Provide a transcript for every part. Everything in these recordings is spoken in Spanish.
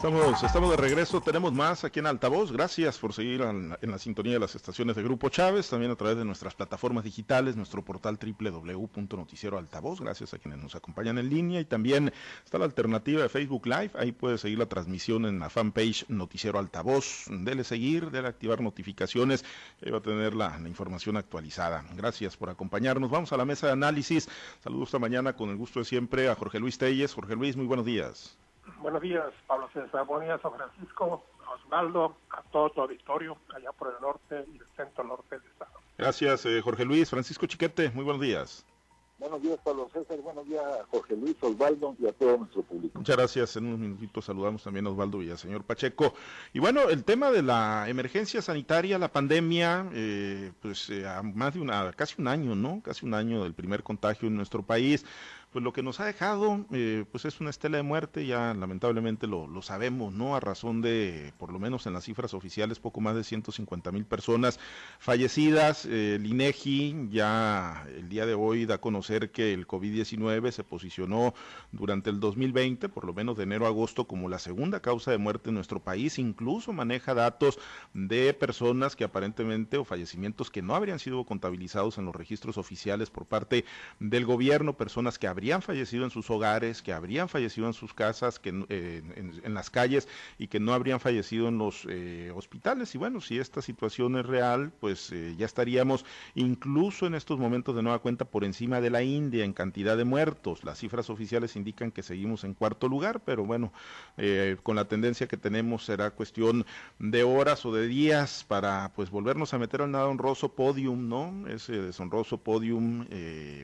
Estamos, estamos de regreso, tenemos más aquí en Altavoz. Gracias por seguir en, la sintonía de las estaciones de Grupo Chávez, también a través de nuestras plataformas digitales, nuestro portal www.noticieroaltavoz. Gracias a quienes nos acompañan en línea y también está la alternativa de Facebook Live. Ahí puede seguir la transmisión en la fanpage Noticiero Altavoz. Dele seguir, dele activar notificaciones. Ahí va a tener la, la información actualizada. Gracias por acompañarnos. Vamos a la mesa de análisis. Saludos esta mañana con el gusto de siempre a Jorge Luis Telles. Jorge Luis, muy buenos días. Buenos días, Pablo César. Buenos días, San Francisco, a Osvaldo, a todo tu auditorio, allá por el norte y el centro norte del estado. Gracias, eh, Jorge Luis. Francisco Chiquete, muy buenos días. Buenos días, Pablo César. Buenos días, Jorge Luis, Osvaldo y a todo nuestro público. Muchas gracias. En unos minutitos saludamos también a Osvaldo y al señor Pacheco. Y bueno, el tema de la emergencia sanitaria, la pandemia, eh, pues eh, a más de una, casi un año, ¿no? Casi un año del primer contagio en nuestro país pues lo que nos ha dejado eh, pues es una estela de muerte, ya lamentablemente lo, lo, sabemos, ¿no? A razón de, por lo menos en las cifras oficiales, poco más de 150 mil personas fallecidas. Eh, el INEGI ya el día de hoy da a conocer que el COVID-19 se posicionó durante el 2020, por lo menos de enero a agosto, como la segunda causa de muerte en nuestro país. Incluso maneja datos de personas que aparentemente o fallecimientos que no habrían sido contabilizados en los registros oficiales por parte del gobierno, personas que habrían fallecido en sus hogares, que habrían fallecido en sus casas, que eh, en, en, las calles y que no habrían fallecido en los eh, hospitales. Y bueno, si esta situación es real, pues eh, ya estaríamos incluso en estos momentos de nueva cuenta por encima de la India en cantidad de muertos. Las cifras oficiales indican que seguimos en cuarto lugar, pero bueno, eh, con la tendencia que tenemos será cuestión de horas o de días para pues volvernos a meter al nada honroso podium, ¿no? Ese deshonroso podium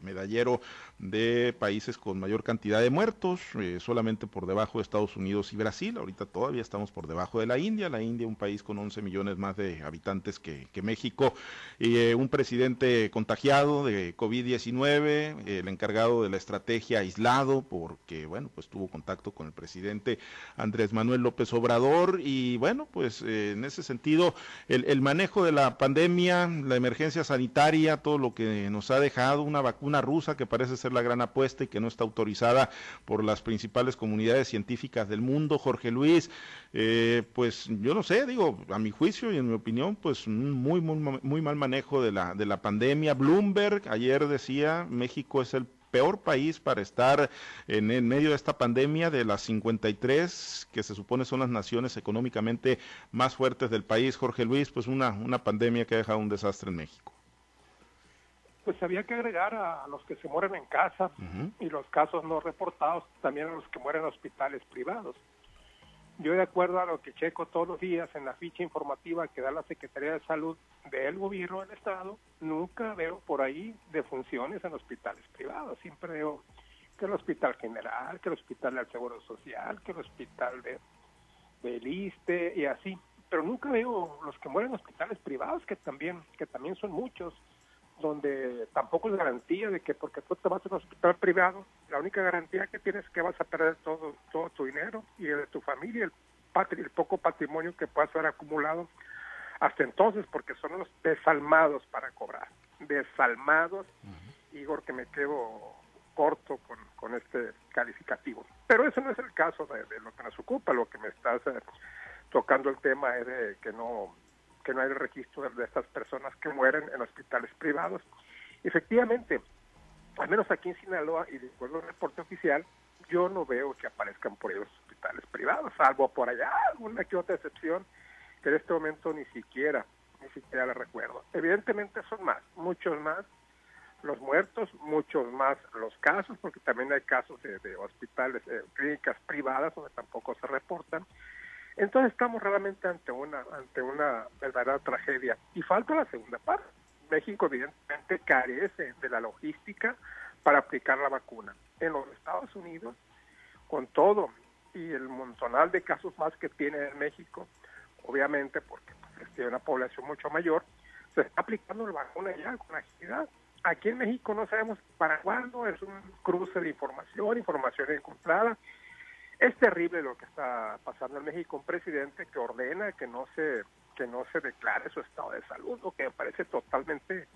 medallero de países con mayor cantidad de muertos, eh, solamente por debajo de Estados Unidos y Brasil. Ahorita todavía estamos por debajo de la India. La India, un país con 11 millones más de habitantes que, México. Eh, un presidente contagiado de COVID-19, el encargado de la estrategia aislado, porque, bueno, pues tuvo contacto con el presidente Andrés Manuel López Obrador. Y bueno, pues eh, en ese sentido, el manejo de la pandemia, la emergencia sanitaria, todo lo que nos ha dejado, una vacuna rusa que parece ser la gran apuesta y que no está autorizada por las principales comunidades científicas del mundo. Jorge Luis, eh, pues yo no sé, digo, a mi juicio y en mi opinión, pues muy, muy, muy mal manejo de la, de la pandemia. Bloomberg ayer decía, México es el peor país para estar en, en, medio de esta pandemia de las 53 que se supone son las naciones económicamente más fuertes del país. Jorge Luis, pues una, una pandemia que ha dejado un desastre en México pues había que agregar a los que se mueren en casa uh -huh. y los casos no reportados, también a los que mueren en hospitales privados. Yo de acuerdo a lo que checo todos los días en la ficha informativa que da la Secretaría de Salud del gobierno del Estado, nunca veo por ahí defunciones en hospitales privados. Siempre veo que el Hospital General, que el Hospital del Seguro Social, que el Hospital de, del ISTE y así. Pero nunca veo los que mueren en hospitales privados, que también, que también son muchos donde tampoco es garantía de que porque tú te vas a un hospital privado, la única garantía que tienes es que vas a perder todo, todo tu dinero y el de tu familia, el, patri el poco patrimonio que puedas haber acumulado hasta entonces, porque son los desalmados para cobrar. Desalmados, uh -huh. Igor, que me quedo corto con, con, este calificativo. Pero eso no es el caso de, de lo que nos ocupa, lo que me estás eh, tocando el tema es de que no que no hay registro de, de estas personas que mueren en hospitales privados. Efectivamente, al menos aquí en Sinaloa, y de acuerdo al reporte oficial, yo no veo que aparezcan por ahí los hospitales privados, salvo por allá alguna que otra excepción, que en este momento ni siquiera, ni siquiera la recuerdo. Evidentemente son más, muchos más los muertos, muchos más los casos, porque también hay casos de, de hospitales, eh, clínicas privadas donde tampoco se reportan, entonces estamos realmente ante una ante una verdadera tragedia y falta la segunda parte. México evidentemente carece de la logística para aplicar la vacuna. En los Estados Unidos, con todo y el montonal de casos más que tiene en México, obviamente porque pues, tiene una población mucho mayor, se está aplicando la vacuna ya con agilidad. Aquí en México no sabemos para cuándo, es un cruce de información, información encontrada, es terrible lo que está pasando en México, un presidente que ordena que no se que no se declare su estado de salud, lo que me parece totalmente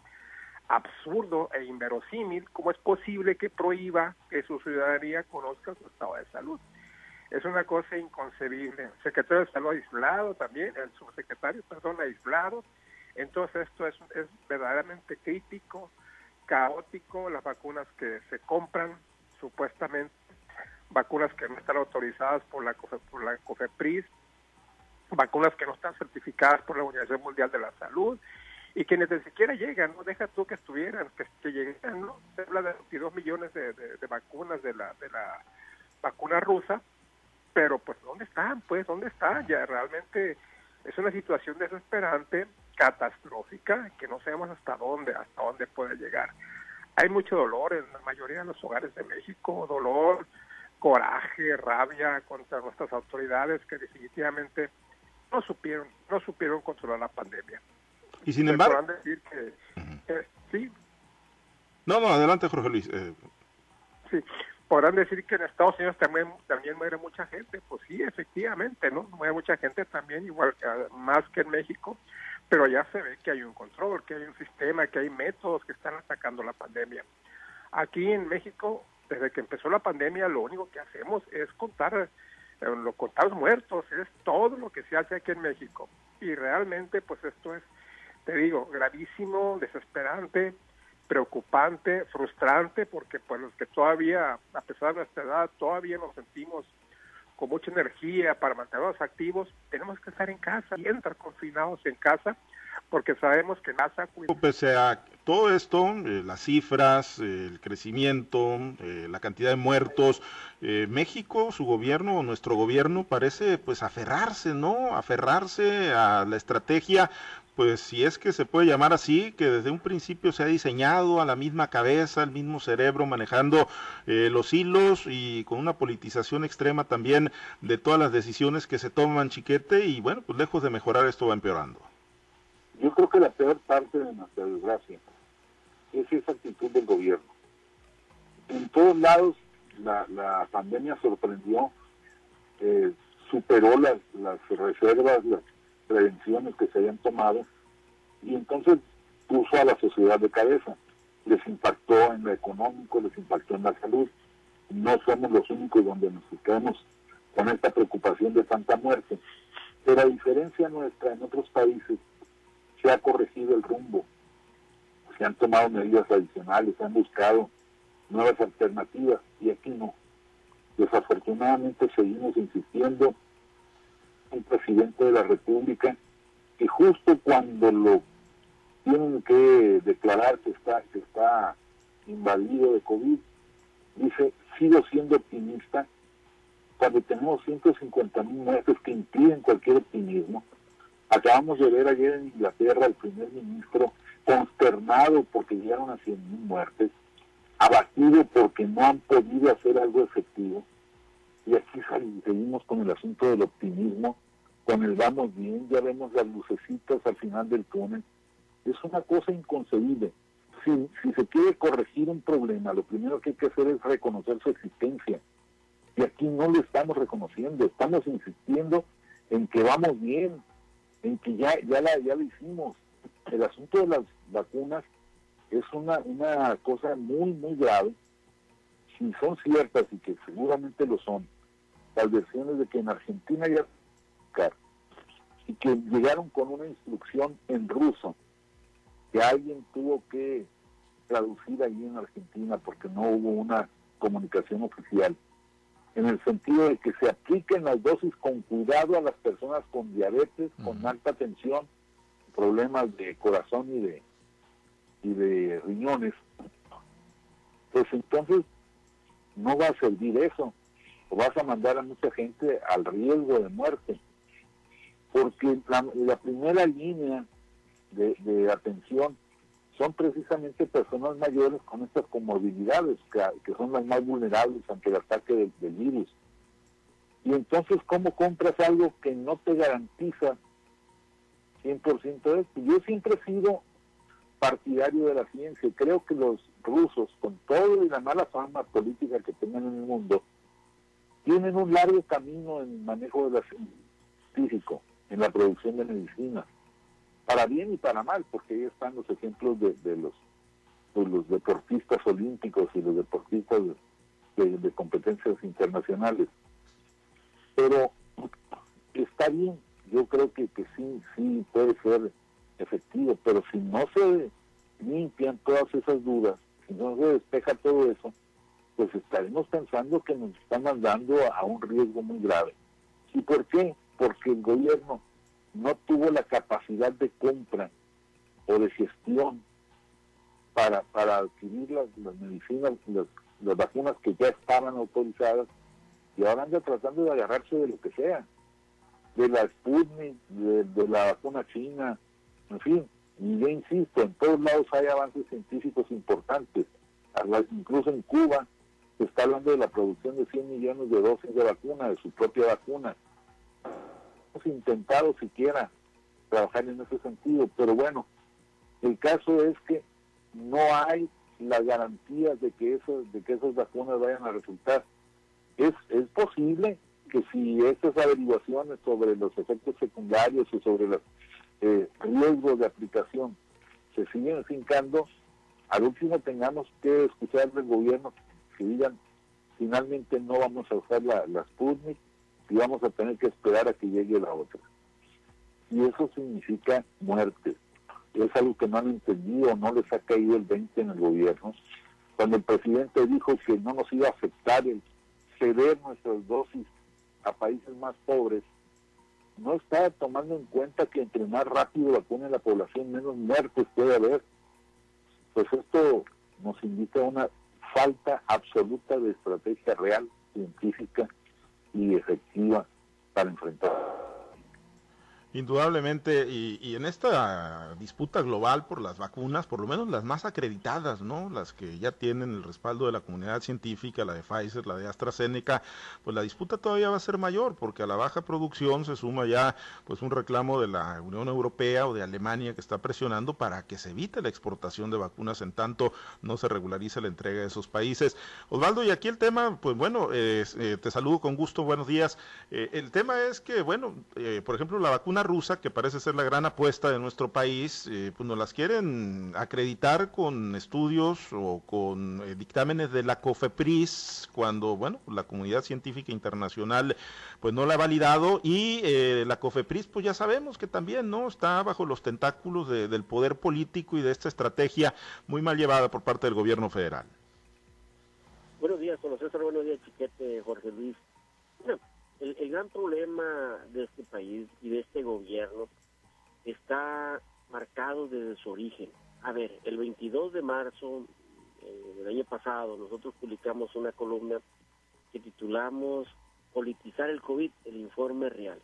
absurdo e inverosímil. ¿Cómo es posible que prohíba que su ciudadanía conozca su estado de salud? Es una cosa inconcebible. El secretario de salud aislado también, el subsecretario, perdón, aislado. Entonces esto es, es verdaderamente crítico, caótico, las vacunas que se compran supuestamente, vacunas que no están autorizadas por la, por la COFEPRIS, vacunas que no están certificadas por la Organización Mundial de la Salud y que ni siquiera llegan, no deja tú que estuvieran, que, que llegaran, ¿no? Se habla de 22 millones de, de, vacunas de la, de la vacuna rusa, pero pues ¿dónde están? Pues ¿dónde están? Ya realmente es una situación desesperante, catastrófica, que no sabemos hasta dónde, hasta dónde puede llegar. Hay mucho dolor en la mayoría de los hogares de México, dolor, coraje, rabia contra nuestras autoridades que definitivamente no supieron, no supieron controlar la pandemia. Y sin embargo... Podrán decir que, sí. No, no, adelante Jorge Luis. Eh. Sí, podrán decir que en Estados Unidos también, también muere mucha gente. Pues sí, efectivamente, ¿no? Muere mucha gente también, igual más que en México, pero ya se ve que hay un control, que hay un sistema, que hay métodos que están atacando la pandemia. Aquí en México, desde que empezó la pandemia, lo único que hacemos es contar eh, contar muertos, es todo lo que se hace aquí en México. Y realmente, pues esto es, te digo, gravísimo, desesperante, preocupante, frustrante, porque pues los que todavía, a pesar de nuestra edad, todavía nos sentimos con mucha energía para mantenernos activos, tenemos que estar en casa y estar confinados en casa porque sabemos que NASA... Pese todo esto, eh, las cifras, el crecimiento, eh, la cantidad de muertos, eh, México, su gobierno, nuestro gobierno parece pues aferrarse, ¿no? Aferrarse a la estrategia pues si es que se puede llamar así, que desde un principio se ha diseñado a la misma cabeza, al mismo cerebro, manejando los hilos y con una politización extrema también de todas las decisiones que se toman, chiquete, y bueno, pues lejos de mejorar esto va empeorando. Yo creo que la peor parte de nuestra desgracia es esa actitud del gobierno. En todos lados la, pandemia sorprendió, eh, superó las, las reservas, las prevenciones que se habían tomado y entonces puso a la sociedad de cabeza. Les impactó en lo económico, les impactó en la salud. No somos los únicos donde nos quedamos con esta preocupación de tanta muerte. Pero a diferencia nuestra en otros países, se ha corregido el rumbo, se han tomado medidas adicionales, se han buscado nuevas alternativas y aquí no. Desafortunadamente seguimos insistiendo un presidente de la República que justo cuando lo tienen que declarar que está, que está invadido de COVID, dice, sigo siendo optimista, cuando tenemos 150 mil muertes que impiden cualquier optimismo, Acabamos de ver ayer en Inglaterra al primer ministro consternado porque llegaron a 100.000 muertes, abatido porque no han podido hacer algo efectivo. Y aquí seguimos con el asunto del optimismo, con el vamos bien, ya vemos las lucecitas al final del túnel. Es una cosa inconcebible. Si, se quiere corregir un problema, lo primero que hay que hacer es reconocer su existencia. Y aquí no lo estamos reconociendo, estamos insistiendo en que vamos bien, en que ya, ya, la, ya lo hicimos. El asunto de las vacunas es una, una cosa muy, muy grave. Si son ciertas y que seguramente lo son, las versiones de que en Argentina ya y que llegaron con una instrucción en ruso que alguien tuvo que traducir allí en Argentina porque no hubo una comunicación oficial en el sentido de que se apliquen las dosis con cuidado a las personas con diabetes, con alta tensión, problemas de corazón y de, y de riñones, pues entonces no va a servir eso, o vas a mandar a mucha gente al riesgo de muerte, porque la, primera línea de, atención son precisamente personas mayores con estas comorbilidades, que, son las más vulnerables ante el ataque del, virus. Y entonces, ¿cómo compras algo que no te garantiza 100% de esto? Yo siempre he sido partidario de la ciencia. Creo que los rusos, con todo y la mala fama política que tengan en el mundo, tienen un largo camino en el manejo de la en la producción de medicina, para bien y para mal, porque ahí están los ejemplos de, los, los deportistas olímpicos y los deportistas de, competencias internacionales. Pero está bien, yo creo que, que sí, sí puede ser efectivo, pero si no se limpian todas esas dudas, si no se despeja todo eso, pues estaremos pensando que nos están mandando a un riesgo muy grave. ¿Y por qué? Porque el gobierno no tuvo la capacidad de compra o de gestión para, para adquirir las, medicinas, las, vacunas que ya estaban autorizadas y ahora anda tratando de agarrarse de lo que sea, de la Sputnik, de, la vacuna china, en fin, y yo insisto, en todos lados hay avances científicos importantes, incluso en Cuba se está hablando de la producción de 100 millones de dosis de vacuna, de su propia vacuna. Hemos intentado siquiera trabajar en ese sentido, pero bueno, el caso es que no hay las garantías de que, eso, de que esas vacunas vayan a resultar. Es, es posible que si estas averiguaciones sobre los efectos secundarios y sobre los eh, riesgos de aplicación se siguen fincando, al último tengamos que escuchar del gobierno que digan, finalmente no vamos a usar la, la y vamos a tener que esperar a que llegue la otra. Y eso significa muerte. Es algo que no han entendido, no les ha caído el 20 en el gobierno. Cuando el presidente dijo que no nos iba a afectar el ceder nuestras dosis a países más pobres, no está tomando en cuenta que entre más rápido vacunen la población, menos muertes puede haber. Pues esto nos indica una falta absoluta de estrategia real, científica y efectiva para enfrentar Indudablemente, y, en esta disputa global por las vacunas, por lo menos las más acreditadas, ¿no? Las que ya tienen el respaldo de la comunidad científica, la de Pfizer, la de AstraZeneca, pues la disputa todavía va a ser mayor, porque a la baja producción se suma ya pues un reclamo de la Unión Europea o de Alemania que está presionando para que se evite la exportación de vacunas en tanto no se regularice la entrega de esos países. Osvaldo, y aquí el tema, pues bueno, eh, te saludo con gusto, buenos días. Eh, el tema es que, bueno, eh, por ejemplo, la vacuna rusa, que parece ser la gran apuesta de nuestro país, eh, pues nos las quieren acreditar con estudios o con eh, dictámenes de la COFEPRIS, cuando, bueno, la comunidad científica internacional pues no la ha validado y eh, la COFEPRIS, pues ya sabemos que también, ¿no? Está bajo los tentáculos del poder político y de esta estrategia muy mal llevada por parte del gobierno federal. Buenos días, con César, buenos días, Chiquete, Jorge Luis el, gran problema de este país y de este gobierno está marcado desde su origen. A ver, el 22 de marzo eh, del año pasado nosotros publicamos una columna que titulamos Politizar el COVID, el informe real.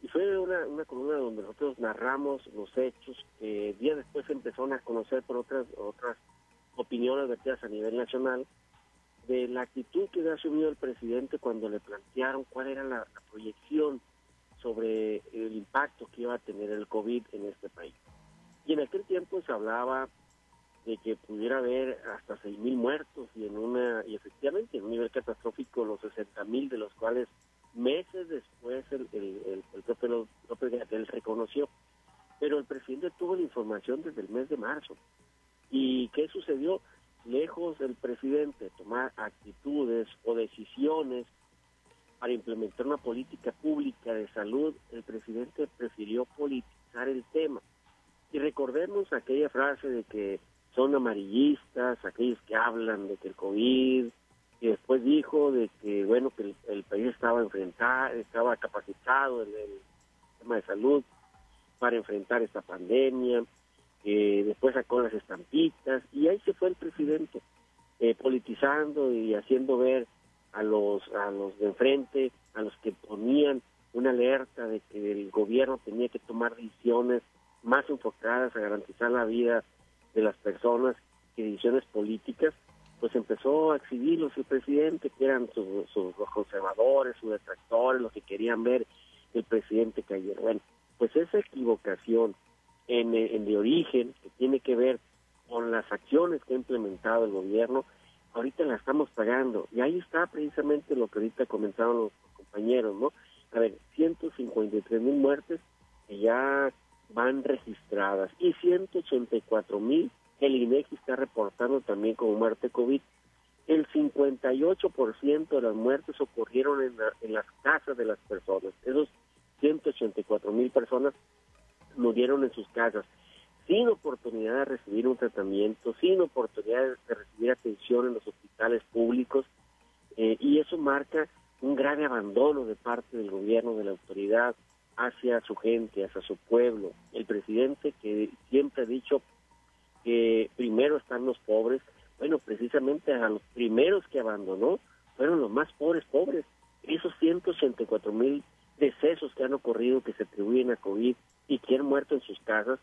Y fue una, una columna donde nosotros narramos los hechos que días después empezaron a conocer por otras, otras opiniones vertidas a nivel nacional de la actitud que había asumido el presidente cuando le plantearon cuál era la, proyección sobre el impacto que iba a tener el COVID en este país. Y en aquel tiempo se hablaba de que pudiera haber hasta 6.000 muertos y en una y efectivamente en un nivel catastrófico los 60.000 de los cuales meses después el, el, el, propio López Gatel reconoció. Pero el presidente tuvo la información desde el mes de marzo. ¿Y qué sucedió? Lejos del presidente tomar actitudes o decisiones para implementar una política pública de salud, el presidente prefirió politizar el tema. Y recordemos aquella frase de que son amarillistas, aquellos que hablan de que el COVID, y después dijo de que, bueno, que el, país estaba enfrentado, estaba capacitado en el tema de salud para enfrentar esta pandemia, que después sacó las estampitas y ahí se fue el presidente eh, politizando y haciendo ver a los a los de enfrente, a los que ponían una alerta de que el gobierno tenía que tomar decisiones más enfocadas a garantizar la vida de las personas que decisiones políticas, pues empezó a exhibirlos el presidente, que eran sus, sus conservadores, sus detractores, los que querían ver el presidente cayera. Bueno, pues esa equivocación en, en de origen, que tiene que ver con las acciones que ha implementado el gobierno, ahorita la estamos pagando. Y ahí está precisamente lo que ahorita comentaron los compañeros, ¿no? a ver, 153 mil muertes que ya van registradas y 184 mil el INEGI está reportando también como muerte COVID. El 58% de las muertes ocurrieron en, en las casas de las personas. Esos 184 mil personas murieron en sus casas sin oportunidad de recibir un tratamiento, sin oportunidad de recibir atención en los hospitales públicos, eh, y eso marca un grave abandono de parte del gobierno, de la autoridad, hacia su gente, hacia su pueblo. El presidente que siempre ha dicho que primero están los pobres, bueno, precisamente a los primeros que abandonó fueron los más pobres pobres. Esos 184 mil decesos que han ocurrido que se atribuyen a COVID y que han muerto en sus casas,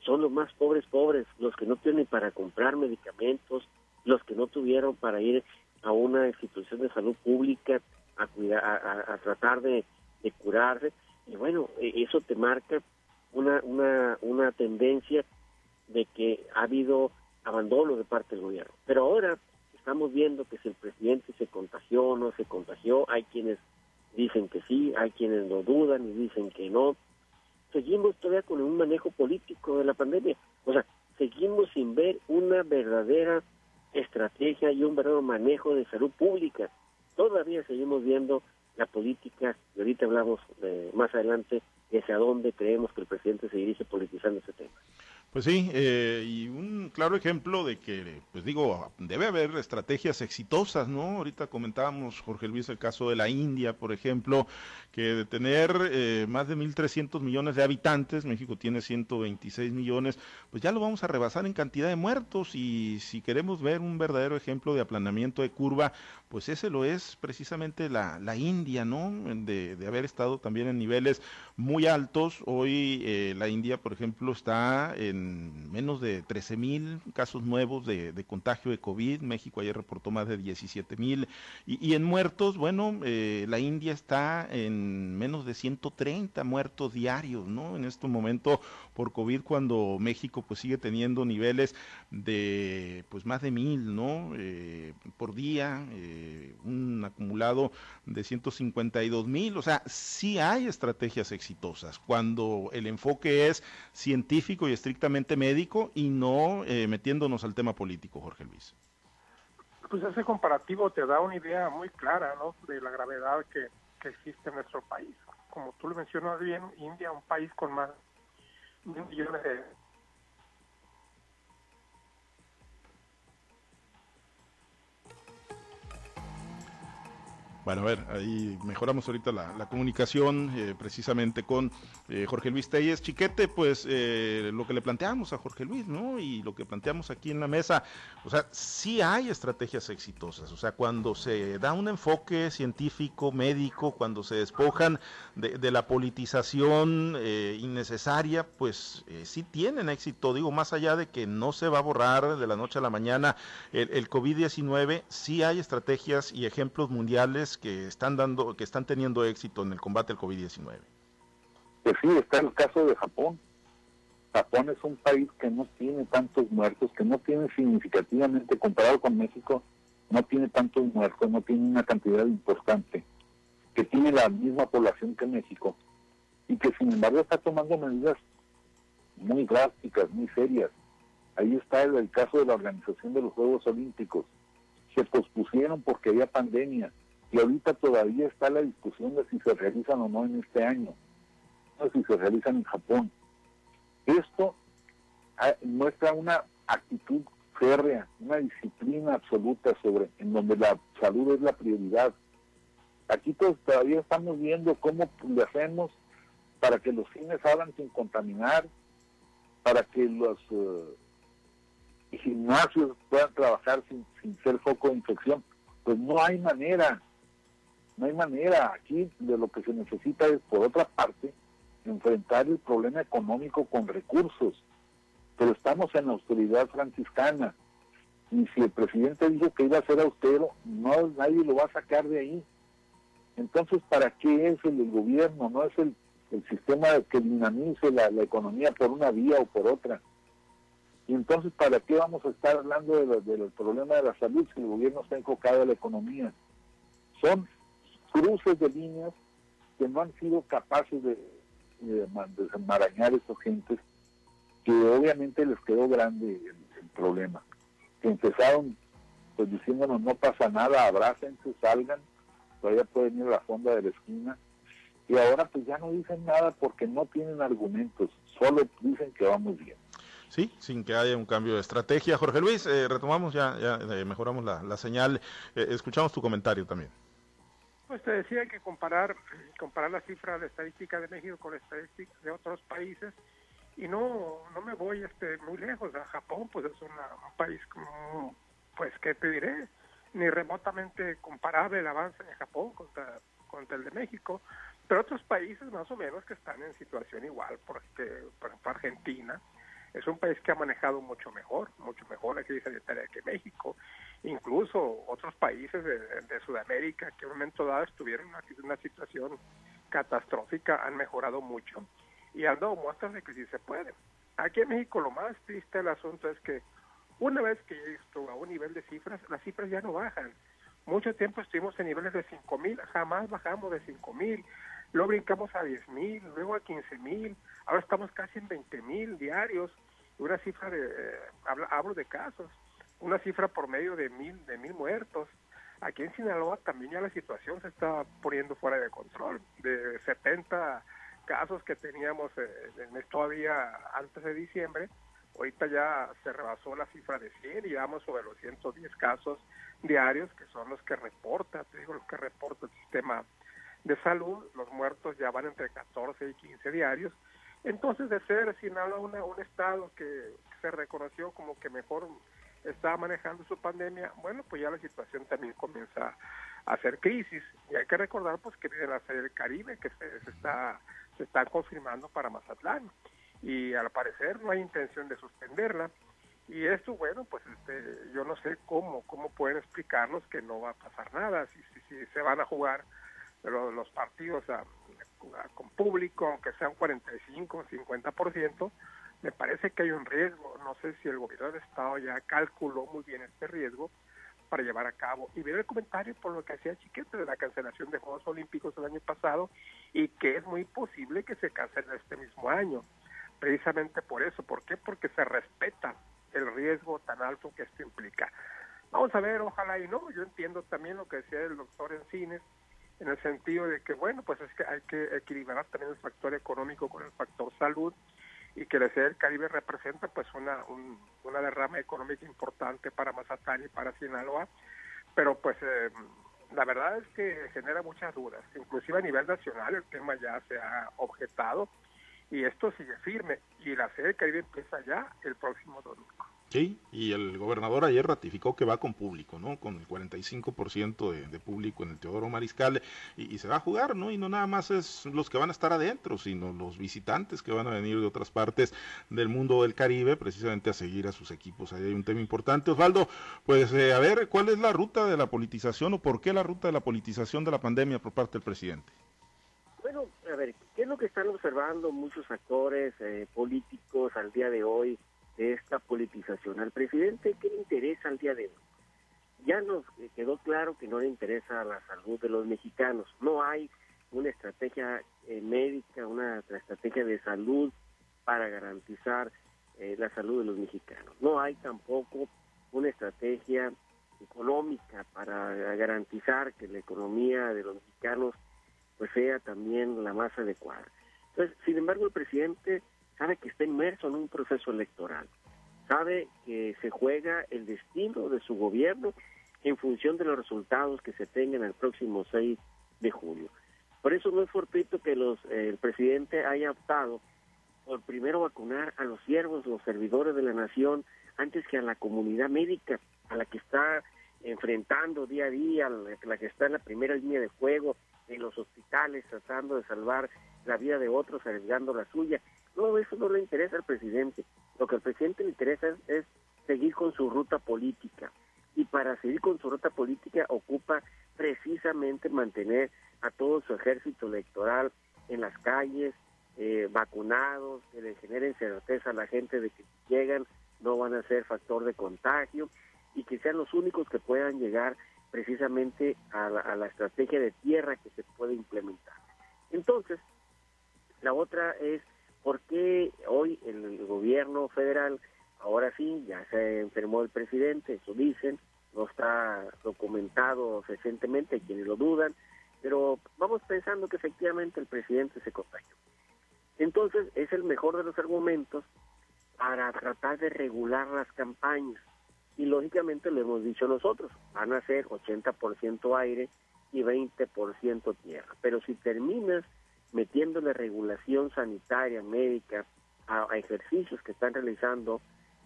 son los más pobres pobres, los que no tienen para comprar medicamentos, los que no tuvieron para ir a una institución de salud pública a, cuidar, a, tratar de, curarse. Y bueno, e, eso te marca una, una, una tendencia de que ha habido abandono de parte del gobierno. Pero ahora estamos viendo que si el presidente se contagió o no se contagió, hay quienes dicen que sí, hay quienes lo dudan y dicen que no. Seguimos todavía con un manejo político de la pandemia. O sea, seguimos sin ver una verdadera estrategia y un verdadero manejo de salud pública. Todavía seguimos viendo la política, y ahorita hablamos de, más adelante, hacia dónde creemos que el presidente se dirige politizando ese tema. Pues sí, eh, y un claro ejemplo de que, pues digo, debe haber estrategias exitosas, ¿no? Ahorita comentábamos, Jorge Luis, el caso de la India, por ejemplo, que de tener eh, más de 1.300 millones de habitantes, México tiene 126 millones, pues ya lo vamos a rebasar en cantidad de muertos y si queremos ver un verdadero ejemplo de aplanamiento de curva, pues ese lo es precisamente la, la India, ¿no? De, de, haber estado también en niveles muy altos. Hoy eh, la India, por ejemplo, está en menos de 13 mil casos nuevos de, de, contagio de COVID. México ayer reportó más de 17 mil. Y, y, en muertos, bueno, eh, la India está en menos de 130 muertos diarios, ¿no? En este momento por COVID cuando México pues sigue teniendo niveles de pues más de mil, ¿no? Eh, por día, eh, un acumulado de 152 mil, o sea, sí hay estrategias exitosas cuando el enfoque es científico y estrictamente médico y no eh, metiéndonos al tema político, Jorge Luis pues ese comparativo te da una idea muy clara ¿no? de la gravedad que, existe en nuestro país. Como tú lo mencionas bien, India, un país con más millones de Bueno, a ver, ahí mejoramos ahorita la, comunicación eh, precisamente con eh, Jorge Luis Telles. Chiquete, pues eh, lo que le planteamos a Jorge Luis, ¿no? Y lo que planteamos aquí en la mesa, o sea, sí hay estrategias exitosas. O sea, cuando se da un enfoque científico, médico, cuando se despojan de, la politización innecesaria, pues sí tienen éxito. Digo, más allá de que no se va a borrar de la noche a la mañana el, el COVID-19, sí hay estrategias y ejemplos mundiales que están dando, que están teniendo éxito en el combate al COVID-19? Pues sí, está el caso de Japón. Japón es un país que no tiene tantos muertos, que no tiene significativamente, comparado con México, no tiene tantos muertos, no tiene una cantidad importante, que tiene la misma población que México, y que sin embargo está tomando medidas muy drásticas, muy serias. Ahí está el caso de la organización de los Juegos Olímpicos. Se pospusieron porque había pandemia y ahorita todavía está la discusión de si se realizan o no en este año, no si se realizan en Japón. Esto ah, muestra una actitud férrea, una disciplina absoluta sobre en donde la salud es la prioridad. Aquí todavía estamos viendo cómo le hacemos para que los cines abran sin contaminar, para que los eh, gimnasios puedan trabajar sin, sin ser foco de infección. Pues no hay manera. No hay manera. Aquí de lo que se necesita es, por otra parte, enfrentar el problema económico con recursos. Pero estamos en la austeridad franciscana. Y si el presidente dijo que iba a ser austero, no nadie lo va a sacar de ahí. Entonces, ¿para qué es el, gobierno? No es el, sistema que dinamice la, economía por una vía o por otra. Y entonces, ¿para qué vamos a estar hablando del problema de la salud si el gobierno está enfocado en la economía? Son cruces de líneas que no han sido capaces de, de desenmarañar esas gentes, que obviamente les quedó grande el, problema, que empezaron pues diciéndonos no pasa nada, abrácense, salgan, todavía pueden ir a la fonda de la esquina, y ahora pues ya no dicen nada porque no tienen argumentos, solo dicen que vamos bien. Sí, sin que haya un cambio de estrategia. Jorge Luis, eh, retomamos ya, ya eh, mejoramos la, la señal. Eh, escuchamos tu comentario también. Pues te decía que comparar, comparar la cifra de estadística de México con estadísticas de otros países y no no me voy este muy lejos. A Japón pues es un país como pues qué te diré ni remotamente comparable el avance de Japón contra contra el de México. Pero otros países más o menos que están en situación igual porque por ejemplo Argentina es un país que ha manejado mucho mejor, mucho mejor la crisis sanitaria que México. Incluso otros países de, Sudamérica que en un momento dado estuvieron en una, situación catastrófica han mejorado mucho y han dado muestras de que sí se puede. Aquí en México lo más triste del asunto es que una vez que esto a un nivel de cifras, las cifras ya no bajan. Mucho tiempo estuvimos en niveles de 5 mil, jamás bajamos de 5 mil, luego brincamos a 10 mil, luego a 15 mil, ahora estamos casi en 20 mil diarios una cifra de, eh, hablo, de casos, una cifra por medio de mil, de mil muertos. Aquí en Sinaloa también ya la situación se está poniendo fuera de control. De 70 casos que teníamos eh, en el mes todavía antes de diciembre, ahorita ya se rebasó la cifra de 100 y vamos sobre los 110 casos diarios, que son los que reporta, te digo, los que reporta el sistema de salud. Los muertos ya van entre 14 y 15 diarios entonces, de ser Sinaloa una, un estado que se reconoció como que mejor estaba manejando su pandemia, bueno, pues ya la situación también comienza a hacer crisis. Y hay que recordar pues que viene la serie del Caribe que se, está se está confirmando para Mazatlán y al parecer no hay intención de suspenderla. Y esto, bueno, pues este, yo no sé cómo cómo pueden explicarnos que no va a pasar nada, si, si, si se van a jugar los, los partidos a, con público, aunque sea un 45 o 50%, me parece que hay un riesgo. No sé si el gobierno del Estado ya calculó muy bien este riesgo para llevar a cabo. Y ver el comentario por lo que hacía Chiquete de la cancelación de Juegos Olímpicos el año pasado y que es muy posible que se cancele este mismo año. Precisamente por eso. ¿Por qué? Porque se respeta el riesgo tan alto que esto implica. Vamos a ver, ojalá y no. Yo entiendo también lo que decía el doctor Encines, en el sentido de que, bueno, pues es que hay que equilibrar también el factor económico con el factor salud y Ciudad del Caribe representa pues una, una derrama económica importante para Mazatán y para Sinaloa, pero pues eh, la verdad es que genera muchas dudas, inclusive a nivel nacional el tema ya se ha objetado y esto sigue firme y la Ciudad del Caribe empieza ya el próximo domingo. Sí, y el gobernador ayer ratificó que va con público, ¿no? Con el 45% de, de público en el Teodoro Mariscal y, se va a jugar, ¿no? Y no nada más es los que van a estar adentro, sino los visitantes que van a venir de otras partes del mundo del Caribe precisamente a seguir a sus equipos. Ahí hay un tema importante. Osvaldo, pues eh, a ver, ¿cuál es la ruta de la politización o por qué la ruta de la politización de la pandemia por parte del presidente? Bueno, a ver, ¿qué es lo que están observando muchos actores eh, políticos al día de hoy? De esta politización. Al presidente, ¿qué le interesa al día de hoy? Ya nos quedó claro que no le interesa la salud de los mexicanos. No hay una estrategia eh, médica, una estrategia de salud para garantizar eh, la salud de los mexicanos. No hay tampoco una estrategia económica para garantizar que la economía de los mexicanos pues sea también la más adecuada. Entonces, sin embargo, el presidente sabe que está inmerso en un proceso electoral, sabe que se juega el destino de su gobierno en función de los resultados que se tengan el próximo 6 de julio. Por eso no es fortuito que los, eh, el presidente haya optado por primero vacunar a los siervos, los servidores de la nación, antes que a la comunidad médica, a la que está enfrentando día a día, la que está en la primera línea de fuego, en los hospitales, tratando de salvar la vida de otros, arriesgando la suya. No, eso no le interesa al presidente. Lo que al presidente le interesa es, seguir con su ruta política. Y para seguir con su ruta política ocupa precisamente mantener a todo su ejército electoral en las calles, eh, vacunados, que le generen certeza a la gente de que si llegan no van a ser factor de contagio y que sean los únicos que puedan llegar precisamente a la, a la estrategia de tierra que se puede implementar. Entonces, la otra es por qué hoy el gobierno federal, ahora sí, ya se enfermó el presidente, eso dicen, no está documentado recientemente, quienes lo dudan, pero vamos pensando que efectivamente el presidente se contagió. Entonces, es el mejor de los argumentos para tratar de regular las campañas. Y lógicamente lo hemos dicho nosotros, van a ser 80% aire y 20% tierra. Pero si terminas metiéndole regulación sanitaria, médica, a, ejercicios que están realizando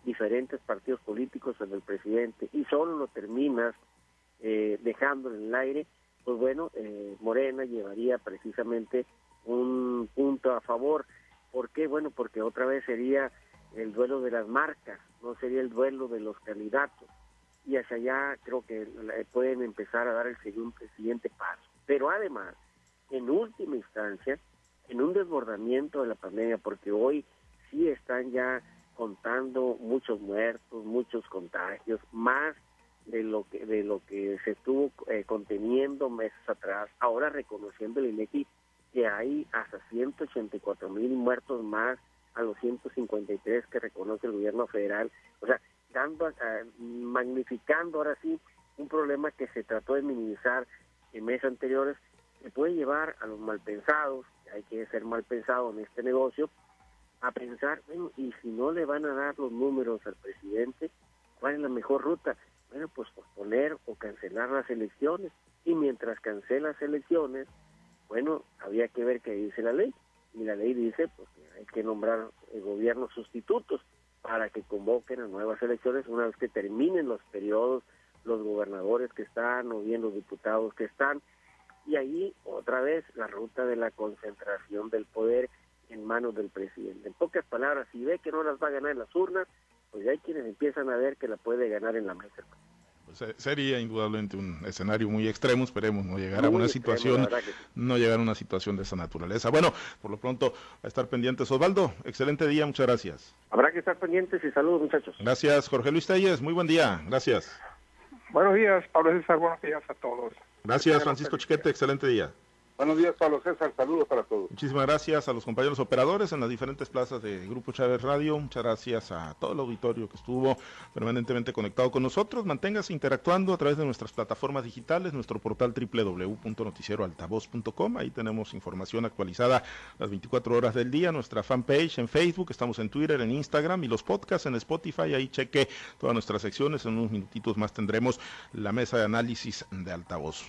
diferentes partidos políticos en el presidente y solo lo terminas eh, dejando en el aire, pues bueno, eh, Morena llevaría precisamente un punto a favor. ¿Por qué? Bueno, porque otra vez sería el duelo de las marcas, no sería el duelo de los candidatos. Y hacia allá creo que pueden empezar a dar el siguiente paso. Pero además, en última instancia, en un desbordamiento de la pandemia, porque hoy sí están ya contando muchos muertos, muchos contagios, más de lo que de lo que se estuvo eh, conteniendo meses atrás, ahora reconociendo el INEGI que hay hasta 184 mil muertos más a los 153 que reconoce el gobierno federal, o sea, dando, magnificando ahora sí un problema que se trató de minimizar en meses anteriores, que puede llevar a los malpensados, hay que ser mal pensado en este negocio, a pensar, bueno, y si no le van a dar los números al presidente, ¿cuál es la mejor ruta? Bueno, pues posponer o cancelar las elecciones. Y mientras cancela las elecciones, bueno, había que ver qué dice la ley. Y la ley dice pues, que hay que nombrar eh, gobiernos sustitutos para que convoquen a nuevas elecciones una vez que terminen los periodos, los gobernadores que están o bien los diputados que están. Y ahí otra vez la ruta de la concentración del poder en manos del presidente. En pocas palabras, si ve que no las va a ganar en las urnas, pues ya hay quienes empiezan a ver que la puede ganar en la mesa. Pues, sería indudablemente un escenario muy extremo, esperemos no llegar a una situación, no llegar a una situación de esa naturaleza. Bueno, por lo pronto a estar pendientes. Osvaldo, excelente día, muchas gracias. Habrá que estar pendientes y saludos muchachos. Gracias, Jorge Luis Telles, muy buen día, gracias. Buenos días, Pablo César, buenos días a todos. Gracias, Francisco Chiquete, excelente día. Buenos días, Pablo César. Saludos para todos. Muchísimas gracias a los compañeros operadores en las diferentes plazas de Grupo Chávez Radio. Muchas gracias a todo el auditorio que estuvo permanentemente conectado con nosotros. Manténgase interactuando a través de nuestras plataformas digitales, nuestro portal www.noticieroaltavoz.com. Ahí tenemos información actualizada las 24 horas del día. Nuestra fanpage en Facebook, estamos en Twitter, en Instagram y los podcasts en Spotify. Ahí cheque todas nuestras secciones. En unos minutitos más tendremos la mesa de análisis de altavoz.